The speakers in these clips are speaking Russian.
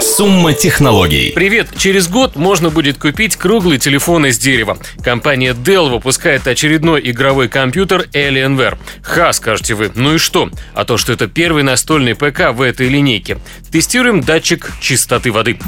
Сумма технологий. Привет! Через год можно будет купить круглый телефон из дерева. Компания Dell выпускает очередной игровой компьютер Alienware. Ха, скажете вы. Ну и что? А то, что это первый настольный ПК в этой линейке. Тестируем датчик чистоты воды.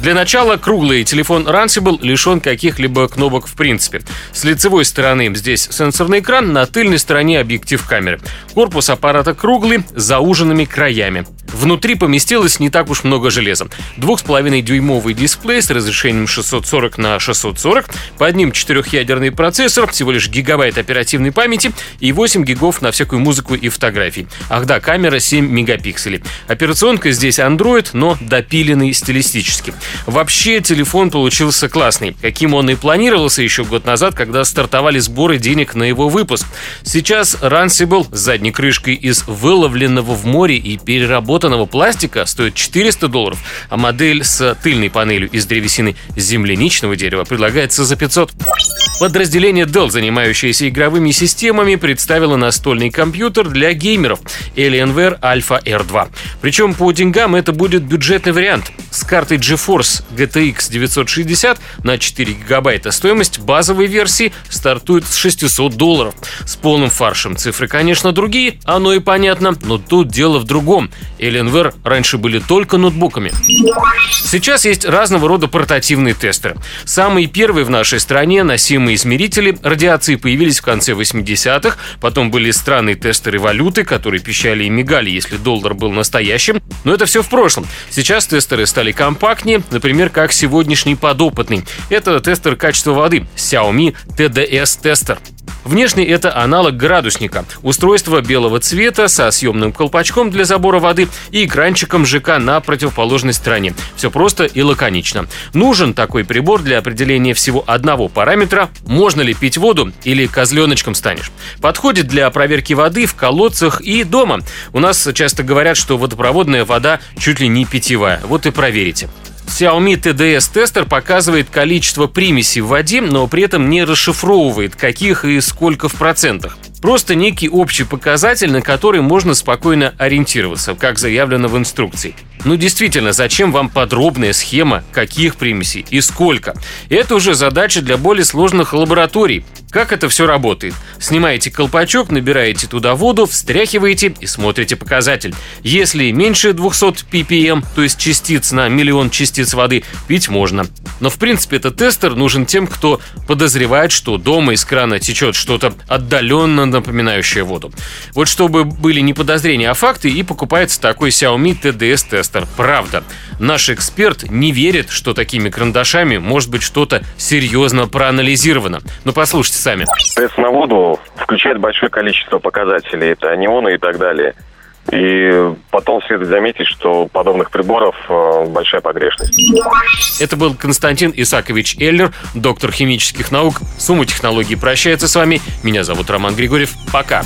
Для начала круглый телефон Runcible лишен каких-либо кнопок в принципе. С лицевой стороны здесь сенсорный экран, на тыльной стороне объектив камеры. Корпус аппарата круглый, с зауженными краями. Внутри поместилось не так уж много железа. 2,5-дюймовый дисплей с разрешением 640 на 640, под ним четырехъядерный процессор, всего лишь гигабайт оперативной памяти и 8 гигов на всякую музыку и фотографии. Ах да, камера 7 мегапикселей. Операционка здесь Android, но допиленный стилистически. Вообще телефон получился классный, каким он и планировался еще год назад, когда стартовали сборы денег на его выпуск. Сейчас Runcible с задней крышкой из выловленного в море и переработанного пластика стоит 400 долларов, а модель с тыльной панелью из древесины земляничного дерева предлагается за 500. Подразделение Dell, занимающееся игровыми системами, представило настольный компьютер для геймеров Alienware Alpha R2. Причем по деньгам это будет бюджетный вариант. С картой GeForce GTX 960 на 4 гигабайта стоимость базовой версии стартует с 600 долларов. С полным фаршем цифры, конечно, другие, оно и понятно, но тут дело в другом. Alienware раньше были только ноутбуками. Сейчас есть разного рода портативные тестеры. Самые первые в нашей стране носимые измерители радиации появились в конце 80-х, потом были странные тестеры валюты, которые пищали и мигали, если доллар был настоящим, но это все в прошлом. Сейчас тестеры стали компактнее, например, как сегодняшний подопытный. Это тестер качества воды Xiaomi TDS тестер. Внешне это аналог градусника. Устройство белого цвета со съемным колпачком для забора воды и экранчиком ЖК на противоположной стороне. Все просто и лаконично. Нужен такой прибор для определения всего одного параметра – можно ли пить воду или козленочком станешь. Подходит для проверки воды в колодцах и дома. У нас часто говорят, что водопроводная вода чуть ли не питьевая. Вот и проверите. Xiaomi TDS тестер показывает количество примесей в воде, но при этом не расшифровывает, каких и сколько в процентах. Просто некий общий показатель, на который можно спокойно ориентироваться, как заявлено в инструкции. Ну действительно, зачем вам подробная схема, каких примесей и сколько? Это уже задача для более сложных лабораторий. Как это все работает? Снимаете колпачок, набираете туда воду, встряхиваете и смотрите показатель. Если меньше 200 ppm, то есть частиц на миллион частиц воды, пить можно. Но в принципе этот тестер нужен тем, кто подозревает, что дома из крана течет что-то отдаленно напоминающее воду. Вот чтобы были не подозрения, а факты, и покупается такой Xiaomi TDS тестер. Правда. Наш эксперт не верит, что такими карандашами может быть что-то серьезно проанализировано. Но послушайте сами. Тест на воду включает большое количество показателей. Это неоны и так далее. И потом следует заметить, что у подобных приборов э, большая погрешность. Это был Константин Исакович Эллер, доктор химических наук. Сумма технологий прощается с вами. Меня зовут Роман Григорьев. Пока.